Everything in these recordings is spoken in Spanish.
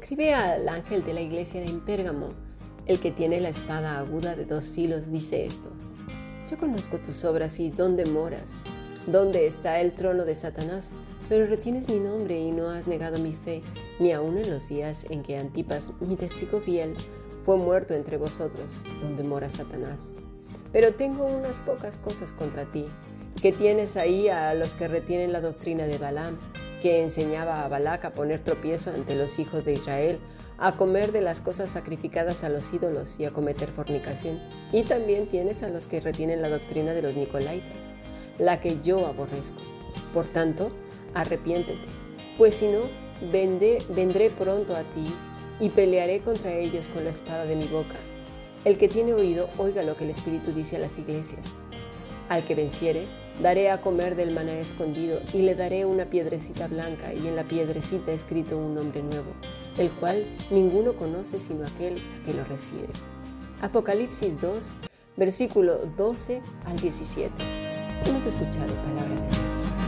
escribe al ángel de la iglesia de Pérgamo, el que tiene la espada aguda de dos filos, dice esto. Yo conozco tus obras y dónde moras, dónde está el trono de Satanás, pero retienes mi nombre y no has negado mi fe, ni aun en los días en que Antipas, mi testigo fiel, fue muerto entre vosotros, donde mora Satanás. Pero tengo unas pocas cosas contra ti, que tienes ahí a los que retienen la doctrina de Balaam, que enseñaba a Balac a poner tropiezo ante los hijos de Israel, a comer de las cosas sacrificadas a los ídolos y a cometer fornicación. Y también tienes a los que retienen la doctrina de los Nicolaitas, la que yo aborrezco. Por tanto, arrepiéntete, pues si no, vendré pronto a ti y pelearé contra ellos con la espada de mi boca. El que tiene oído, oiga lo que el Espíritu dice a las iglesias. Al que venciere, daré a comer del maná escondido y le daré una piedrecita blanca y en la piedrecita escrito un nombre nuevo, el cual ninguno conoce sino aquel que lo recibe. Apocalipsis 2, versículo 12 al 17. Hemos escuchado palabra de Dios.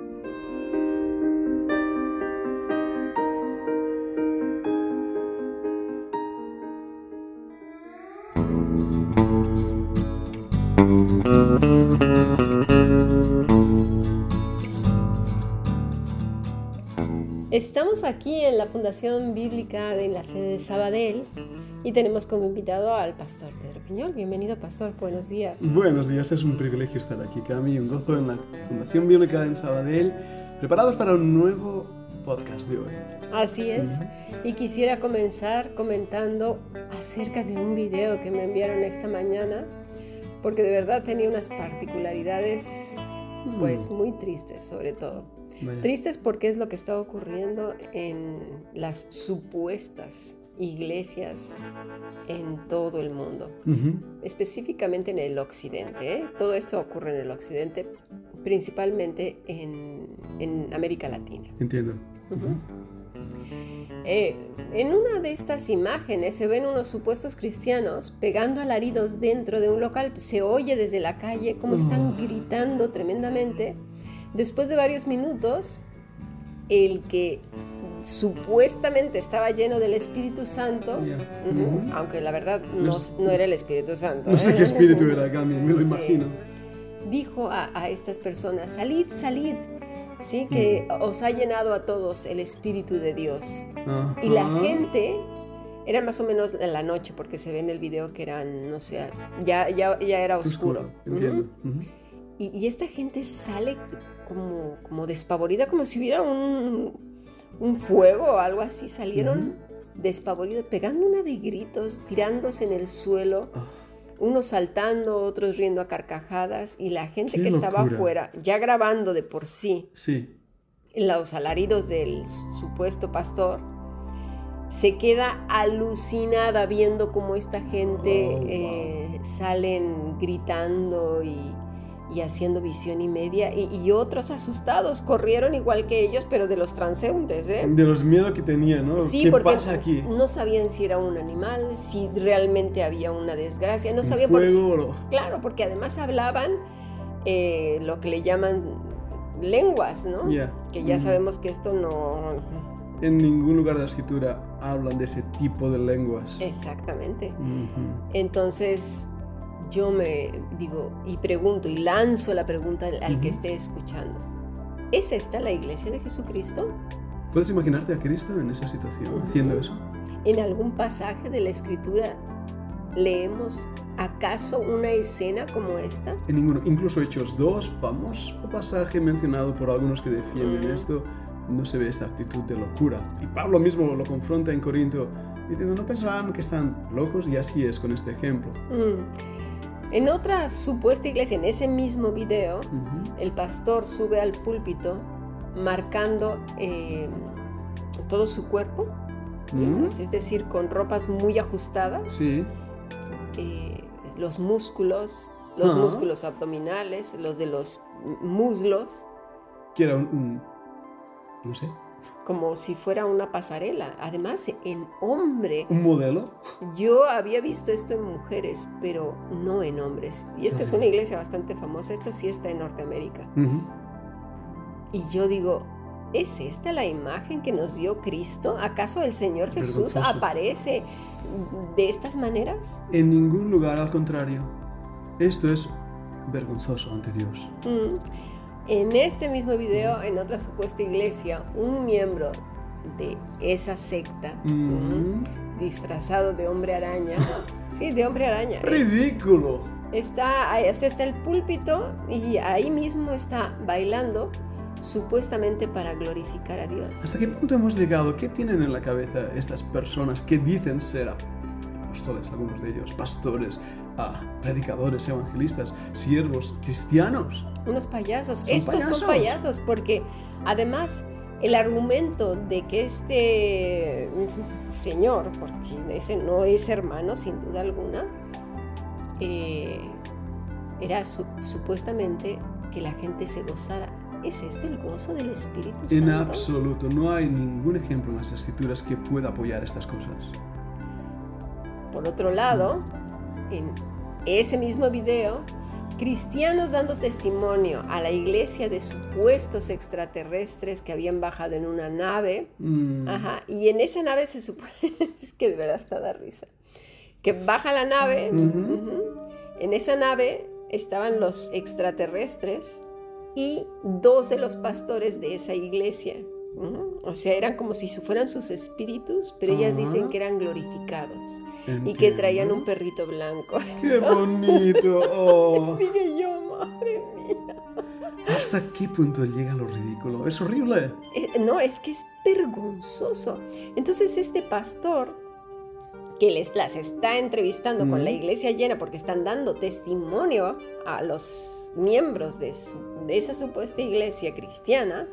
Estamos aquí en la Fundación Bíblica de la sede de Sabadell y tenemos como invitado al pastor Pedro Piñol. Bienvenido, pastor. Buenos días. Buenos días. Es un privilegio estar aquí, Cami. Un gozo en la Fundación Bíblica en Sabadell. Preparados para un nuevo podcast de hoy. Así es. Y quisiera comenzar comentando acerca de un video que me enviaron esta mañana, porque de verdad tenía unas particularidades, pues mm. muy tristes, sobre todo. Tristes porque es lo que está ocurriendo en las supuestas iglesias en todo el mundo, específicamente en el occidente. ¿eh? Todo esto ocurre en el occidente, principalmente en, América Latina. Entiendo. Eh, en una de estas imágenes se ven unos supuestos cristianos pegando alaridos dentro de un local. Se oye desde la calle cómo están oh. gritando tremendamente Después de varios minutos, el que supuestamente estaba lleno del Espíritu Santo, aunque la verdad no, era el Espíritu Santo. No sé ¿eh? qué espíritu era, Gami, me lo imagino. Dijo a, estas personas, salid, salid, ¿sí? que os ha llenado a todos el Espíritu de Dios. Y la gente, era más o menos en la noche, porque se ve en el video que eran, no sé, ya, ya, ya era oscuro. Entiendo. Y, y, esta gente sale como, despavorida, como si hubiera un, fuego o algo así. Salieron despavoridos, pegando una de gritos, tirándose en el suelo. Ah. Unos saltando, otros riendo a carcajadas y la gente que estaba afuera, ya grabando de por sí, sí, los alaridos del supuesto pastor, se queda alucinada viendo cómo esta gente oh, eh, salen gritando y, y haciendo visión y media, y, otros asustados corrieron igual que ellos, pero de los transeúntes, ¿eh? De los miedos que tenían, ¿no? Sí, ¿Qué porque pasa aquí? no sabían si era un animal, si realmente había una desgracia, no sabían... Fuego, Claro, porque además hablaban eh, lo que le llaman lenguas, ¿no? Que ya sabemos que esto no... En ningún lugar de la escritura hablan de ese tipo de lenguas. Exactamente. Entonces, yo me digo y pregunto y lanzo la pregunta al, que esté escuchando. ¿Es esta la iglesia de Jesucristo? ¿Puedes imaginarte a Cristo en esa situación, haciendo eso? ¿En algún pasaje de la escritura leemos acaso una escena como esta? En ninguno. Incluso Hechos 2, famoso pasaje mencionado por algunos que defienden esto, no se ve esta actitud de locura. Y Pablo mismo lo confronta en Corinto diciendo, no pensarán que están locos y así es con este ejemplo. Mm. En otra supuesta iglesia, en ese mismo video, el pastor sube al púlpito marcando eh, todo su cuerpo, Mm. es decir, con ropas muy ajustadas, Sí, eh, los músculos, los músculos abdominales, los de los muslos, que era un, un- no sé, como si fuera una pasarela. Además, en hombre, un modelo. yo había visto esto en mujeres, pero no en hombres. Y esta es una iglesia bastante famosa, esto sí está en Norteamérica. Ujú. Y yo digo, ¿es esta la imagen que nos dio Cristo? ¿Acaso el Señor Jesús Vergonzoso. aparece de estas maneras? En ningún lugar, al contrario. Esto es vergonzoso ante Dios. Mm. En este mismo video, en otra supuesta iglesia, un miembro de esa secta, disfrazado de hombre araña, sí, de hombre araña, eh, ¡Ridículo! está, ahí, o sea, está el púlpito y ahí mismo está bailando, supuestamente para glorificar a Dios. ¿Hasta qué punto hemos llegado? ¿Qué tienen en la cabeza estas personas que dicen ser apóstoles, algunos de ellos, pastores, ah, predicadores, evangelistas, siervos, cristianos? Unos payasos. Son Estos payasos. son payasos porque además el argumento de que este señor, porque ese no es hermano sin duda alguna, eh, era su- supuestamente que la gente se gozara. ¿Es este el gozo del Espíritu En Santo? absoluto, no hay ningún ejemplo en las escrituras que pueda apoyar estas cosas. Por otro lado, en ese mismo video, cristianos dando testimonio a la iglesia de supuestos extraterrestres que habían bajado en una nave. Mm, Ajá, y en esa nave se supone, es que de verdad está da risa, que baja la nave, en esa nave estaban los extraterrestres y dos de los pastores de esa iglesia. O sea, eran como si fueran sus espíritus, pero ellas Ajá. dicen que eran glorificados y que traían un entiendo. perrito blanco. ¡Qué bonito! Oh. Dije yo, madre mía. ¿Hasta qué punto llega lo ridículo? Es horrible. Eh, No, es que es vergonzoso. Entonces este pastor que les, las está entrevistando con la iglesia llena porque están dando testimonio a los miembros de, su- de esa supuesta iglesia cristiana,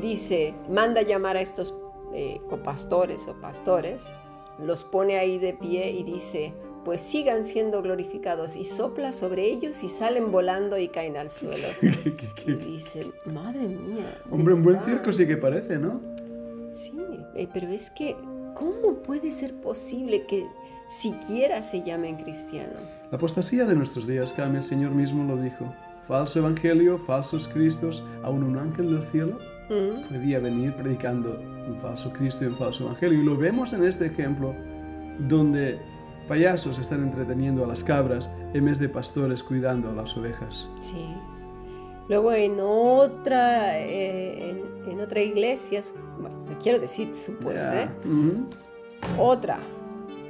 dice, manda llamar a estos eh, copastores o pastores, los pone ahí de pie y dice, pues sigan siendo glorificados y sopla sobre ellos y salen volando y caen al suelo. ¿Qué- qué- Y dice, madre mía. Hombre, un buen verdad". circo sí que parece, ¿no? Sí, eh, pero es que, ¿cómo puede ser posible que siquiera se llamen cristianos? La apostasía de nuestros días, Cami, el Señor mismo lo dijo. Falso evangelio, falsos cristos, aún un ángel del cielo Mm, podía venir predicando un falso Cristo y un falso evangelio. Y lo vemos en este ejemplo, donde payasos están entreteniendo a las cabras en vez de pastores cuidando a las ovejas. Sí. Luego en otra, eh, en, en otra iglesia, bueno, no quiero decir supuesta, ¿eh? Ya. Ujú. otra,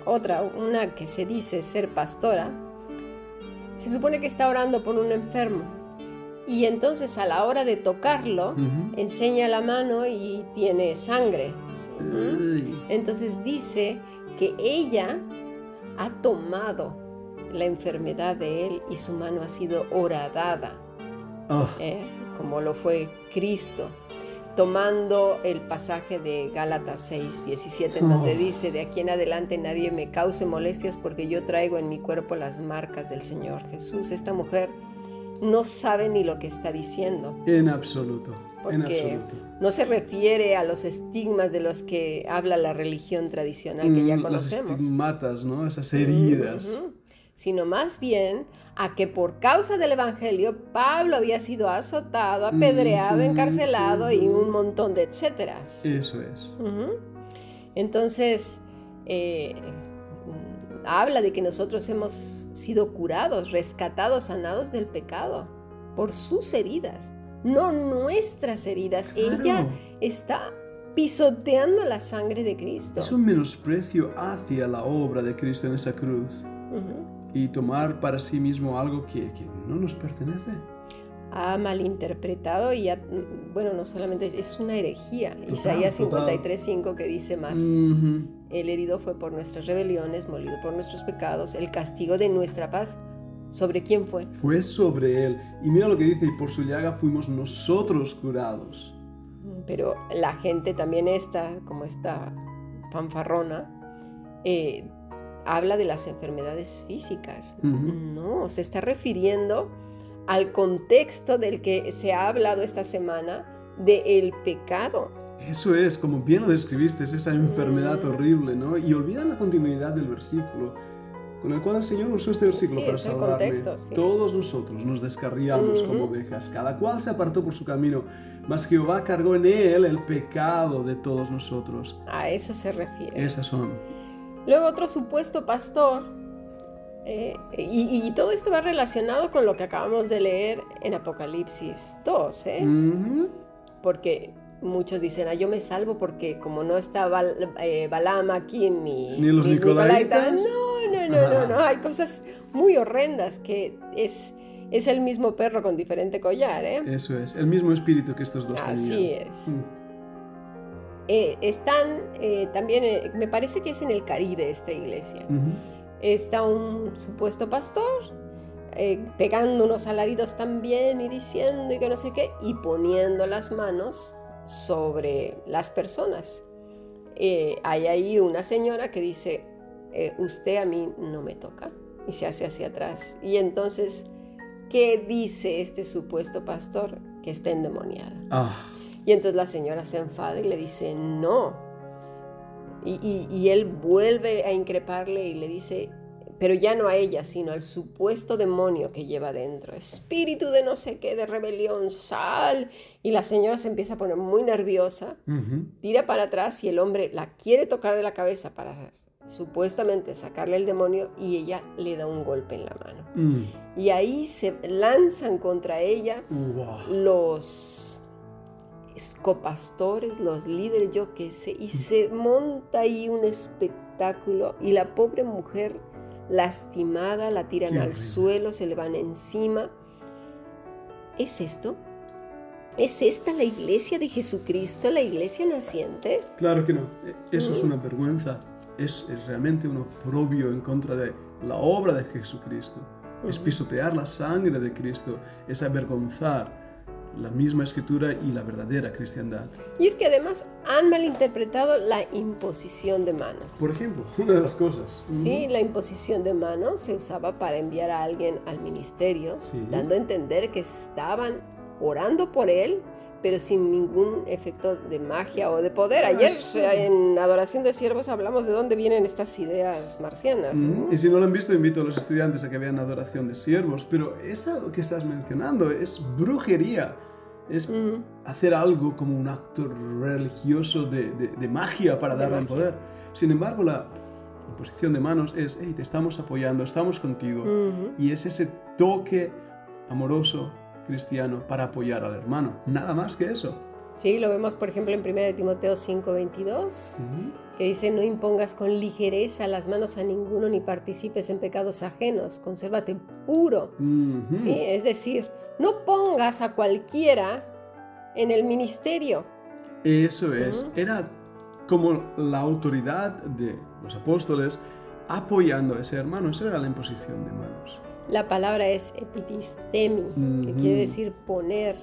otra, una que se dice ser pastora, se supone que está orando por un enfermo. Y entonces a la hora de tocarlo, enseña la mano y tiene sangre. Entonces dice que ella ha tomado la enfermedad de él y su mano ha sido horadada, Oh, ¿eh? como lo fue Cristo, tomando el pasaje de Gálatas 6, 17, en donde Oh. dice, de aquí en adelante nadie me cause molestias porque yo traigo en mi cuerpo las marcas del Señor Jesús. Esta mujer no sabe ni lo que está diciendo. en absoluto, en absoluto. no se refiere a los estigmas de los que habla la religión tradicional que ya Mm, conocemos, estigmatas, ¿no? Esas heridas. Sino más bien a que por causa del Evangelio Pablo había sido azotado, apedreado, encarcelado y un montón de etcéteras. Eso es. Entonces, eh, habla de que nosotros hemos sido curados, rescatados, sanados del pecado por sus heridas, no nuestras heridas. Claro. Ella está pisoteando la sangre de Cristo. Es un menosprecio hacia la obra de Cristo en esa cruz y tomar para sí mismo algo que, que no nos pertenece. ha malinterpretado y ha, bueno, no solamente es una herejía. Total, Isaías total. 53.5 que dice más. El herido fue por nuestras rebeliones, molido por nuestros pecados, el castigo de nuestra paz, ¿sobre quién fue? Fue sobre él. Y mira lo que dice, y por su llaga fuimos nosotros curados. Pero la gente también esta, como esta fanfarrona, eh, habla de las enfermedades físicas. No, se está refiriendo al contexto del que se ha hablado esta semana de el pecado. Eso es, como bien lo describiste, es esa enfermedad horrible, ¿no? Y olvidan la continuidad del versículo, con el cual el Señor usó este versículo Sí, para salvarle. contexto, sí. Todos nosotros nos descarriamos como ovejas, cada cual se apartó por su camino, mas Jehová cargó en él el pecado de todos nosotros. A eso se refiere. Esas son. Luego otro supuesto pastor, eh, y, y todo esto va relacionado con lo que acabamos de leer en Apocalipsis 2, ¿eh? Porque muchos dicen, ah, yo me salvo porque como no está Bal- eh, aquí ni, Ni los nicolaitas. No, no, no, no, no, hay cosas muy horrendas que es, es el mismo perro con diferente collar, ¿eh? Eso es, el mismo espíritu que estos dos Así tenían. es. Mm. Eh, están eh, también, eh, me parece que es en el Caribe esta iglesia. Ujú. Está un supuesto pastor eh, pegando unos alaridos también y diciendo y que no sé qué, y poniendo las manos sobre las personas. Eh, hay ahí una señora que dice, eh, usted a mí no me toca, y se hace hacia atrás. Y entonces, ¿qué dice este supuesto pastor? Que está endemoniada. Ah, Y entonces la señora se enfada y le dice, no. Y, y- y él vuelve a increparle y le dice, pero ya no a ella, sino al supuesto demonio que lleva dentro. Espíritu de no sé qué, de rebelión, sal. Y la señora se empieza a poner muy nerviosa, tira para atrás y el hombre la quiere tocar de la cabeza para supuestamente sacarle el demonio y ella le da un golpe en la mano. Mm. Y ahí se lanzan contra ella Wow. los copastores, los líderes, yo qué sé, y se monta ahí un espectáculo y la pobre mujer lastimada la tiran Qué al horrible. suelo, se le van encima. ¿Es esto? ¿Es esta la iglesia de Jesucristo, la iglesia naciente? Claro que no, E- eso es Ujú. una vergüenza, es, es realmente un oprobio en contra de la obra de Jesucristo, es pisotear la sangre de Cristo, es avergonzar la misma escritura y la verdadera cristiandad. Y es que además han malinterpretado la imposición de manos. Por ejemplo, una de las cosas. Sí, la imposición de manos se usaba para enviar a alguien al ministerio, Sí. dando a entender que estaban orando por él, pero sin ningún efecto de magia o de poder. Ah, Ayer eh, en Adoración de Siervos hablamos de dónde vienen estas ideas marcianas. Mm. Y si no lo han visto, invito a los estudiantes a que vean Adoración de Siervos. Pero esta que estás mencionando es brujería. Es hacer algo como un acto religioso de, de- de magia para darle el poder. Sin embargo, la imposición de manos es, hey, te estamos apoyando, estamos contigo. Y es ese toque amoroso cristiano para apoyar al hermano. Nada más que eso. Sí, lo vemos por ejemplo en 1 Timoteo 5:22, Ujú. que dice, no impongas con ligereza las manos a ninguno ni participes en pecados ajenos, consérvate puro. ¿sí? Es decir, no pongas a cualquiera en el ministerio. Eso es. Era como la autoridad de los apóstoles apoyando a ese hermano. Eso era la imposición de manos. La palabra es epitistemi, que quiere decir poner,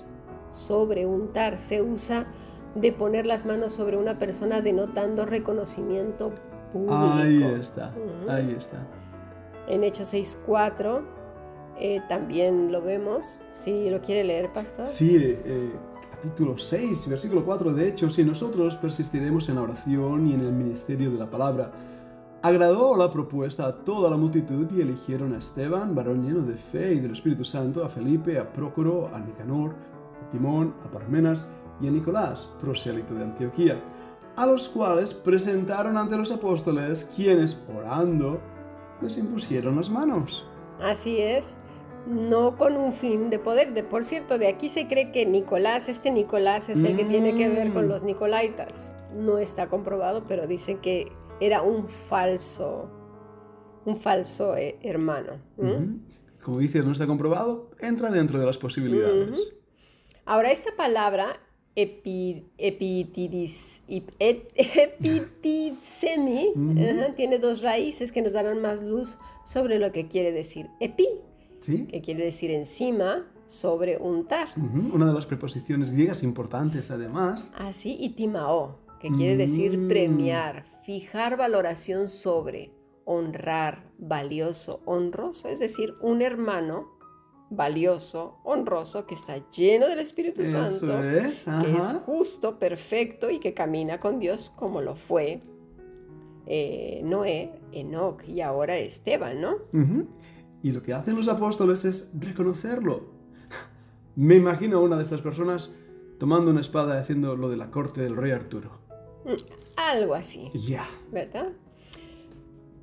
sobre, untar. Se usa de poner las manos sobre una persona denotando reconocimiento público. Ahí está, Ujú. ahí está. En Hechos 6.4 eh, también lo vemos. Si lo quiere leer, pastor. Sí, eh, capítulo 6, versículo 4, de hecho, si nosotros persistiremos en la oración y en el ministerio de la palabra, agradó la propuesta a toda la multitud y eligieron a Esteban, varón lleno de fe y del Espíritu Santo, a Felipe, a Prócoro, a Nicanor, Timón, a Parmenas y a Nicolás, prosélito de Antioquía, a los cuales presentaron ante los apóstoles, quienes, orando, les impusieron las manos. Así es, no con un fin de poder. De, por cierto, de aquí se cree que Nicolás, este Nicolás es el que tiene que ver con Mm. los Nicolaitas. No está comprobado, pero dicen que era un falso, un falso eh, hermano. como dices, no está comprobado, entra dentro de las posibilidades. Ahora, esta palabra epi, epitidis, tiene dos raíces que nos darán más luz sobre lo que quiere decir epi, que quiere decir encima, sobre untar. Una de las preposiciones griegas importantes, además. Así, y timao, que quiere decir mm. premiar, fijar valoración sobre, honrar, valioso, honroso, es decir, un hermano valioso, honroso, que está lleno del Espíritu Santo, que es justo, perfecto y que camina con Dios como lo fue eh, Noé, Enoch y ahora Esteban, ¿no? Y lo que hacen los apóstoles es reconocerlo. Me imagino a una de estas personas tomando una espada y haciendo lo de la corte del rey Arturo. Mm, algo así. Ya. ¿Verdad?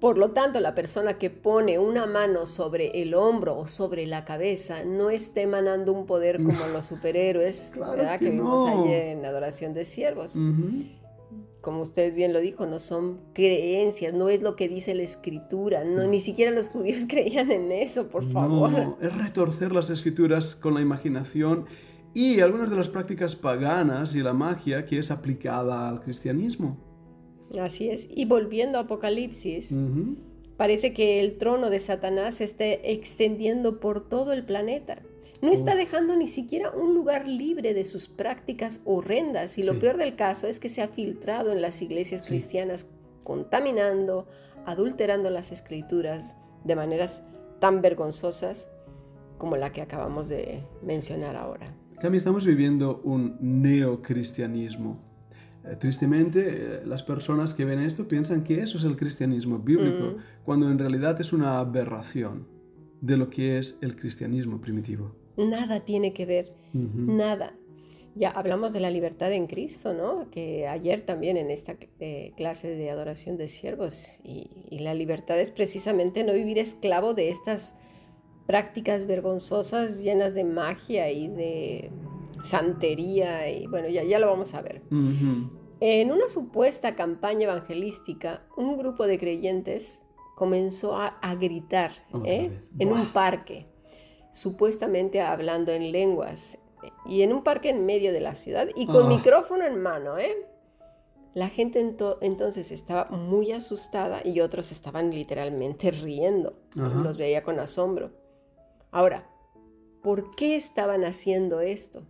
Por lo tanto, la persona que pone una mano sobre el hombro o sobre la cabeza no está emanando un poder como los superhéroes, ¿verdad? Que, vimos ayer en Adoración de Siervos. Como usted bien lo dijo, no son creencias, no es lo que dice la escritura, no, ni siquiera los judíos creían en eso, por favor. No, es retorcer las escrituras con la imaginación y algunas de las prácticas paganas y la magia que es aplicada al cristianismo. Así es. Y volviendo a Apocalipsis, parece que el trono de Satanás se está extendiendo por todo el planeta. No está dejando ni siquiera un lugar libre de sus prácticas horrendas. Y lo peor del caso es que se ha filtrado en las iglesias cristianas, contaminando, adulterando las escrituras de maneras tan vergonzosas como la que acabamos de mencionar ahora. Cami, estamos viviendo un neocristianismo tristemente, eh, las personas que ven esto piensan que eso es el cristianismo bíblico, mm. cuando en realidad es una aberración de lo que es el cristianismo primitivo. Nada tiene que ver, nada. Ya hablamos de la libertad en Cristo, ¿no? Que ayer también en esta eh, clase de adoración de siervos, y, la libertad es precisamente no vivir esclavo de estas prácticas vergonzosas llenas de magia y de santería y bueno, ya, ya lo vamos a ver. En una supuesta campaña evangelística, un grupo de creyentes comenzó a, gritar ¿eh? en un parque, supuestamente hablando en lenguas, y en un parque en medio de la ciudad y con ah. micrófono en mano. ¿eh? La gente entonces estaba muy asustada y otros estaban literalmente riendo. Los veía con asombro. Ahora, ¿por qué estaban haciendo esto?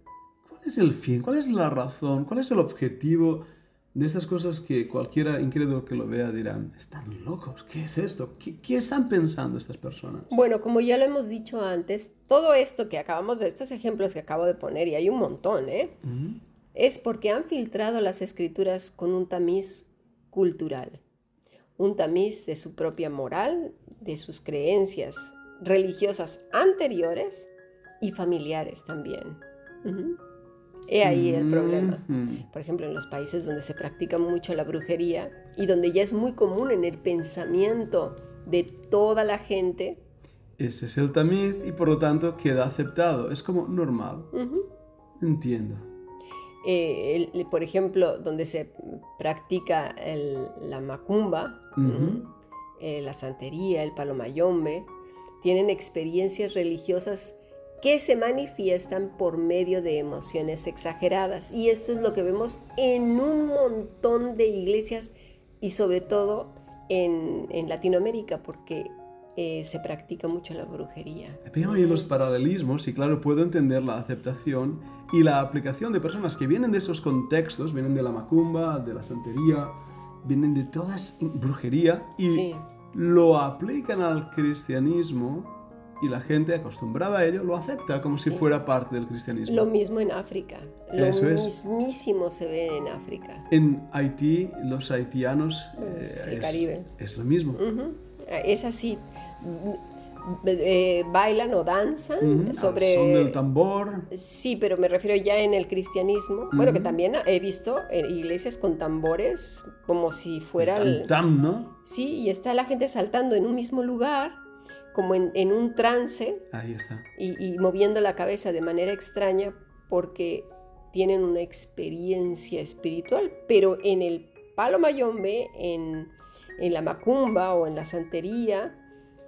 ¿Cuál es el fin? ¿Cuál es la razón? ¿Cuál es el objetivo de estas cosas que cualquiera incrédulo que lo vea dirán, están locos, ¿qué es esto? ¿Qué, están pensando estas personas? Bueno, como ya lo hemos dicho antes, todo esto que acabamos de, estos ejemplos que acabo de poner, y hay un montón, ¿eh? Es porque han filtrado las escrituras con un tamiz cultural, un tamiz de su propia moral, de sus creencias religiosas anteriores y familiares también. He ahí el problema. Por ejemplo, en los países donde se practica mucho la brujería y donde ya es muy común en el pensamiento de toda la gente. Ese es el tamiz y por lo tanto queda aceptado. Es como normal. Entiendo. Eh, por ejemplo, donde se practica la macumba, eh, la santería, el palomayombe, tienen experiencias religiosas que se manifiestan por medio de emociones exageradas. Y eso es lo que vemos en un montón de iglesias y sobre todo en, Latinoamérica, porque eh, se practica mucho la brujería. Pero hay los paralelismos, y claro, puedo entender la aceptación y la aplicación de personas que vienen de esos contextos, vienen de la macumba, de la santería, vienen de todas brujería y lo aplican al cristianismo y la gente acostumbrada a ello lo acepta como si fuera parte del cristianismo. Lo mismo en África. Lo Eso mismísimo se ve en África. En Haití, los haitianos... Eh, el Caribe. Es lo mismo. Es así. Eh, bailan o danzan sobre... Son del tambor. Sí, pero me refiero ya en el cristianismo. Bueno, que también he visto iglesias con tambores como si fuera... El tam, ¿no? Sí, y está la gente saltando en un mismo lugar como en, un trance Ahí está. Y, moviendo la cabeza de manera extraña porque tienen una experiencia espiritual, pero en el palo mayombe, en, en la macumba o en la santería,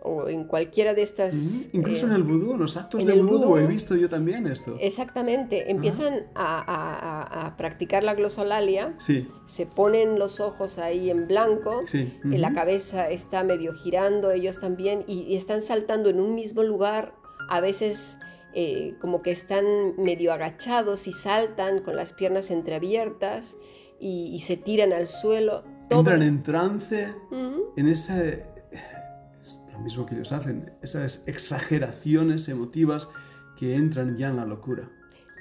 o en cualquiera de estas... Ujú. Incluso eh, en el vudú, en los actos en de vudú, vudú. he visto yo también esto. Exactamente, empiezan a, a- a- practicar la glosolalia, Sí, se ponen los ojos ahí en blanco, sí. eh, la ujú. cabeza está medio girando, ellos también, y, y están saltando en un mismo lugar, a veces eh, como que están medio agachados y saltan con las piernas entreabiertas y, y se tiran al suelo. Todo Entran en trance, en ese... Mismo que ellos hacen, esas exageraciones emotivas que entran ya en la locura.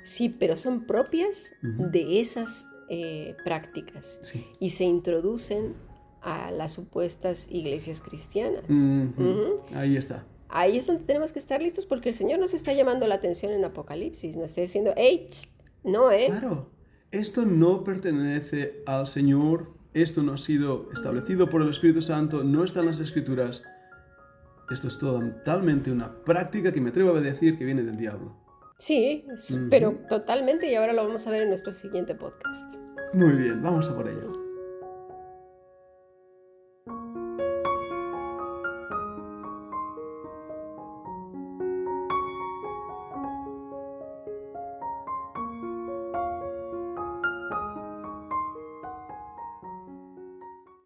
Sí, pero son propias de esas eh, prácticas Sí. y se introducen a las supuestas iglesias cristianas. Ahí está. Ahí es donde tenemos que estar listos porque el Señor nos está llamando la atención en Apocalipsis, nos está diciendo, hey, ch, no, ¿eh? Claro, esto no pertenece al Señor, esto no ha sido establecido por el Espíritu Santo, no está en las Escrituras. Esto es totalmente una práctica que me atrevo a decir que viene del diablo. Sí, pero totalmente y ahora lo vamos a ver en nuestro siguiente podcast. Muy bien, vamos a por ello.